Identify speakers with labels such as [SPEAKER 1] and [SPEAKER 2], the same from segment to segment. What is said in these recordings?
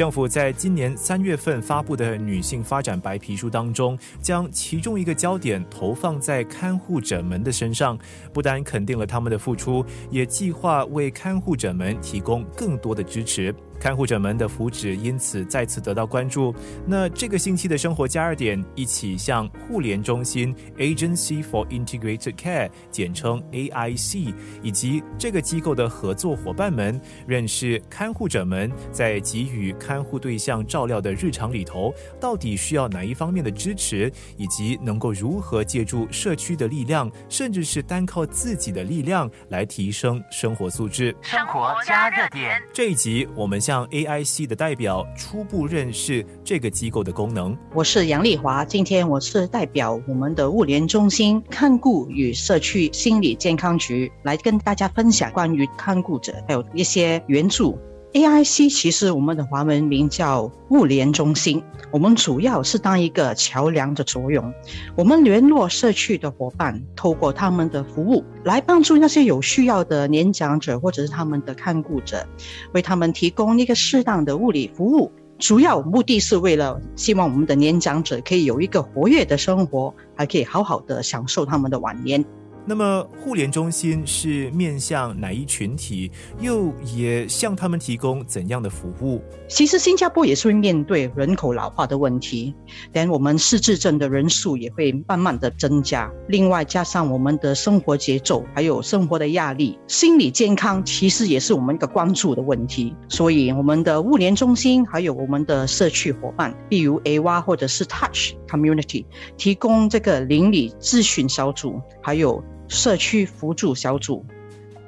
[SPEAKER 1] 政府在今年三月份发布的女性发展白皮书当中，将其中一个焦点投放在看护者们的身上，不但肯定了他们的付出，也计划为看护者们提供更多的支持。看护者们的福祉因此再次得到关注。那这个星期的生活加热点，一起向互联中心 （Agency for Integrated Care，简称 AIC） 以及这个机构的合作伙伴们，认识看护者们在给予看护对象照料的日常里头，到底需要哪一方面的支持，以及能够如何借助社区的力量，甚至是单靠自己的力量来提升生活素质。
[SPEAKER 2] 生活加热点
[SPEAKER 1] 这一集，我们向 AIC 的代表初步认识这个机构的功能。
[SPEAKER 3] 我是杨丽华，今天我是代表我们的物联中心看顾与社区心理健康局来跟大家分享关于看顾者还有一些援助。AIC 其实我们的华文名叫物联中心，我们主要是当一个桥梁的作用。我们联络社区的伙伴，透过他们的服务来帮助那些有需要的年长者或者是他们的看顾者，为他们提供一个适当的物理服务。主要目的是为了希望我们的年长者可以有一个活跃的生活，还可以好好的享受他们的晚年。
[SPEAKER 1] 那么，互联中心是面向哪一群体？又也向他们提供怎样的服务？
[SPEAKER 3] 其实，新加坡也是会面对人口老化的问题，连我们失智症的人数也会慢慢的增加。另外，加上我们的生活节奏，还有生活的压力，心理健康其实也是我们一个关注的问题。所以，我们的物联中心还有我们的社区伙伴，比如 A 哇或者是 Touch Community，提供这个邻里咨询小组，还有。社区辅助小组，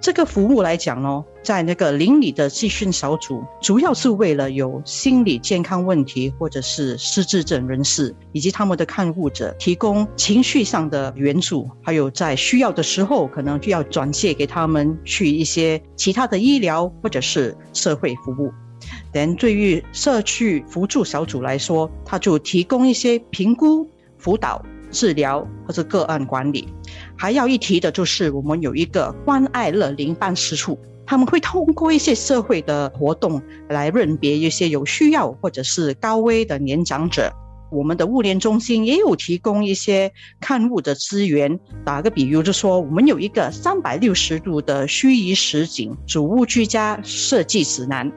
[SPEAKER 3] 这个服务来讲呢，在那个邻里的咨询小组，主要是为了有心理健康问题或者是失智症人士以及他们的看护者，提供情绪上的援助，还有在需要的时候，可能就要转介给他们去一些其他的医疗或者是社会服务。但对于社区辅助小组来说，他就提供一些评估、辅导、治疗或者个案管理。还要一提的就是，我们有一个关爱乐龄办事处，他们会通过一些社会的活动来认别一些有需要或者是高危的年长者。我们的物联中心也有提供一些看物的资源。打个比如，就说我们有一个三百六十度的虚拟实景主物居家设计指南。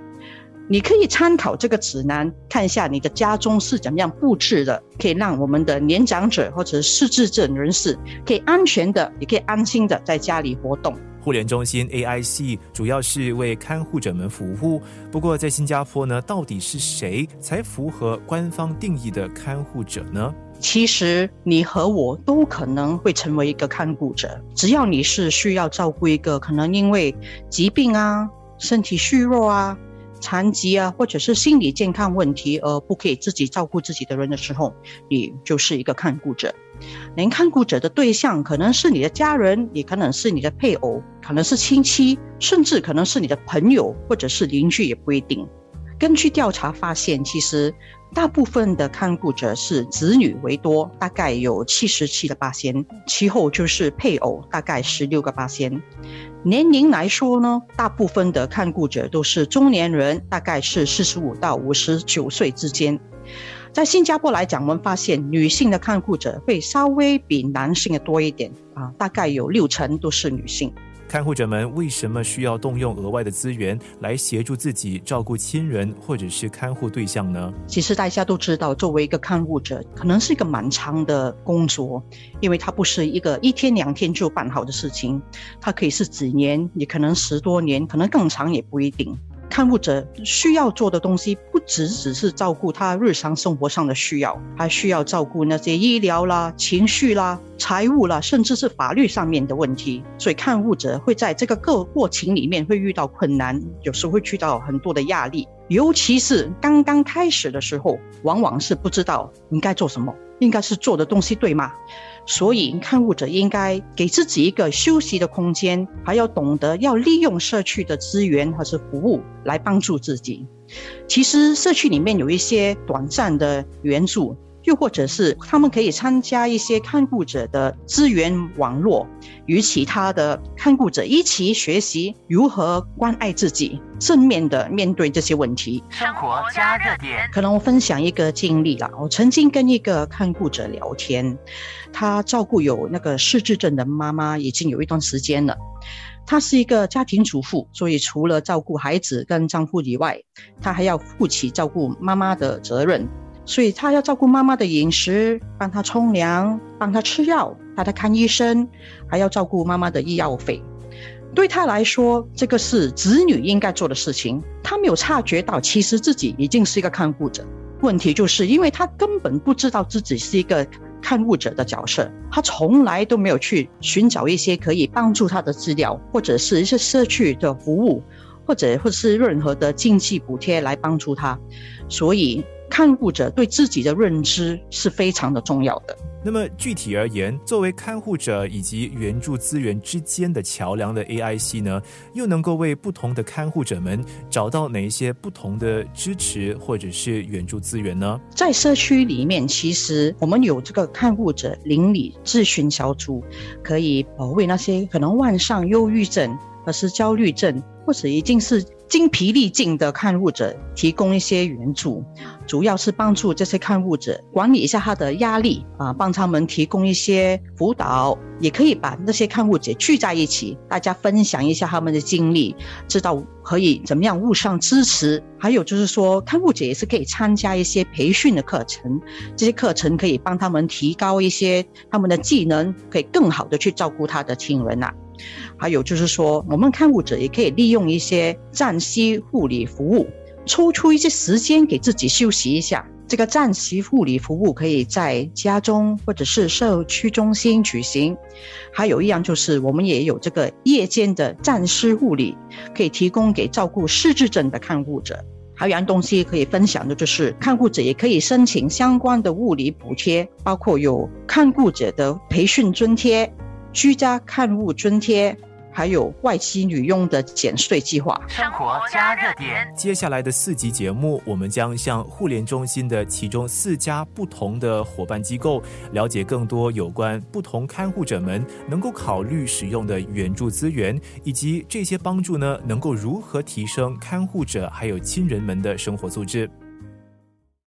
[SPEAKER 3] 你可以参考这个指南，看一下你的家中是怎么样布置的，可以让我们的年长者或者失智症人士可以安全的，也可以安心的在家里活动。
[SPEAKER 1] 互联中心 AIC 主要是为看护者们服务。不过在新加坡呢，到底是谁才符合官方定义的看护者呢？
[SPEAKER 3] 其实你和我都可能会成为一个看护者，只要你是需要照顾一个可能因为疾病啊、身体虚弱啊。残疾啊，或者是心理健康问题而不可以自己照顾自己的人的时候，你就是一个看顾者。连看顾者的对象可能是你的家人，也可能是你的配偶，可能是亲戚，甚至可能是你的朋友或者是邻居，也不一定。根据调查发现，其实大部分的看顾者是子女为多，大概有七十七个八仙，其后就是配偶，大概十六个八仙。年龄来说呢，大部分的看顾者都是中年人，大概是四十五到五十九岁之间。在新加坡来讲，我们发现女性的看顾者会稍微比男性的多一点啊，大概有六成都是女性。
[SPEAKER 1] 看护者们为什么需要动用额外的资源来协助自己照顾亲人或者是看护对象呢？
[SPEAKER 3] 其实大家都知道，作为一个看护者，可能是一个蛮长的工作，因为它不是一个一天两天就办好的事情，它可以是几年，也可能十多年，可能更长也不一定。看护者需要做的东西不只只是照顾他日常生活上的需要，还需要照顾那些医疗啦、情绪啦、财务啦，甚至是法律上面的问题。所以看护者会在这个个过程里面会遇到困难，有时候会遇到很多的压力，尤其是刚刚开始的时候，往往是不知道应该做什么，应该是做的东西对吗？所以，看护者应该给自己一个休息的空间，还要懂得要利用社区的资源或是服务来帮助自己。其实，社区里面有一些短暂的援助，又或者是他们可以参加一些看护者的资源网络，与其他的看护者一起学习如何关爱自己，正面的面对这些问题。
[SPEAKER 2] 生活加热点，
[SPEAKER 3] 可能我分享一个经历啦，我曾经跟一个看护者聊天，他照顾有那个失智症的妈妈已经有一段时间了。她是一个家庭主妇，所以除了照顾孩子跟丈夫以外，她还要负起照顾妈妈的责任。所以他要照顾妈妈的饮食，帮她冲凉，帮她吃药，带她看医生，还要照顾妈妈的医药费。对他来说，这个是子女应该做的事情。他没有察觉到，其实自己已经是一个看护者。问题就是因为他根本不知道自己是一个。看护者的角色，他从来都没有去寻找一些可以帮助他的资料，或者是一些社区的服务，或者或者是任何的经济补贴来帮助他，所以看护者对自己的认知是非常的重要的。
[SPEAKER 1] 那么具体而言，作为看护者以及援助资源之间的桥梁的 AIC 呢，又能够为不同的看护者们找到哪一些不同的支持或者是援助资源呢？
[SPEAKER 3] 在社区里面，其实我们有这个看护者邻里咨询小组，可以呃为那些可能患上忧郁症或是焦虑症，或者已经是。精疲力尽的看护者提供一些援助，主要是帮助这些看护者管理一下他的压力啊，帮他们提供一些辅导，也可以把那些看护者聚在一起，大家分享一下他们的经历，知道可以怎么样互相支持。还有就是说，看护者也是可以参加一些培训的课程，这些课程可以帮他们提高一些他们的技能，可以更好的去照顾他的亲人呐。还有就是说，我们看护者也可以利用一些暂息护理服务，抽出一些时间给自己休息一下。这个暂息护理服务可以在家中或者是社区中心举行。还有一样就是，我们也有这个夜间的暂时护理，可以提供给照顾失智症的看护者。还有一样东西可以分享的就是，看护者也可以申请相关的物理补贴，包括有看护者的培训津贴。居家看护津贴，还有外籍女佣的减税计划。
[SPEAKER 2] 生活加热点。
[SPEAKER 1] 接下来的四集节目，我们将向互联中心的其中四家不同的伙伴机构，了解更多有关不同看护者们能够考虑使用的援助资源，以及这些帮助呢，能够如何提升看护者还有亲人们的生活素质。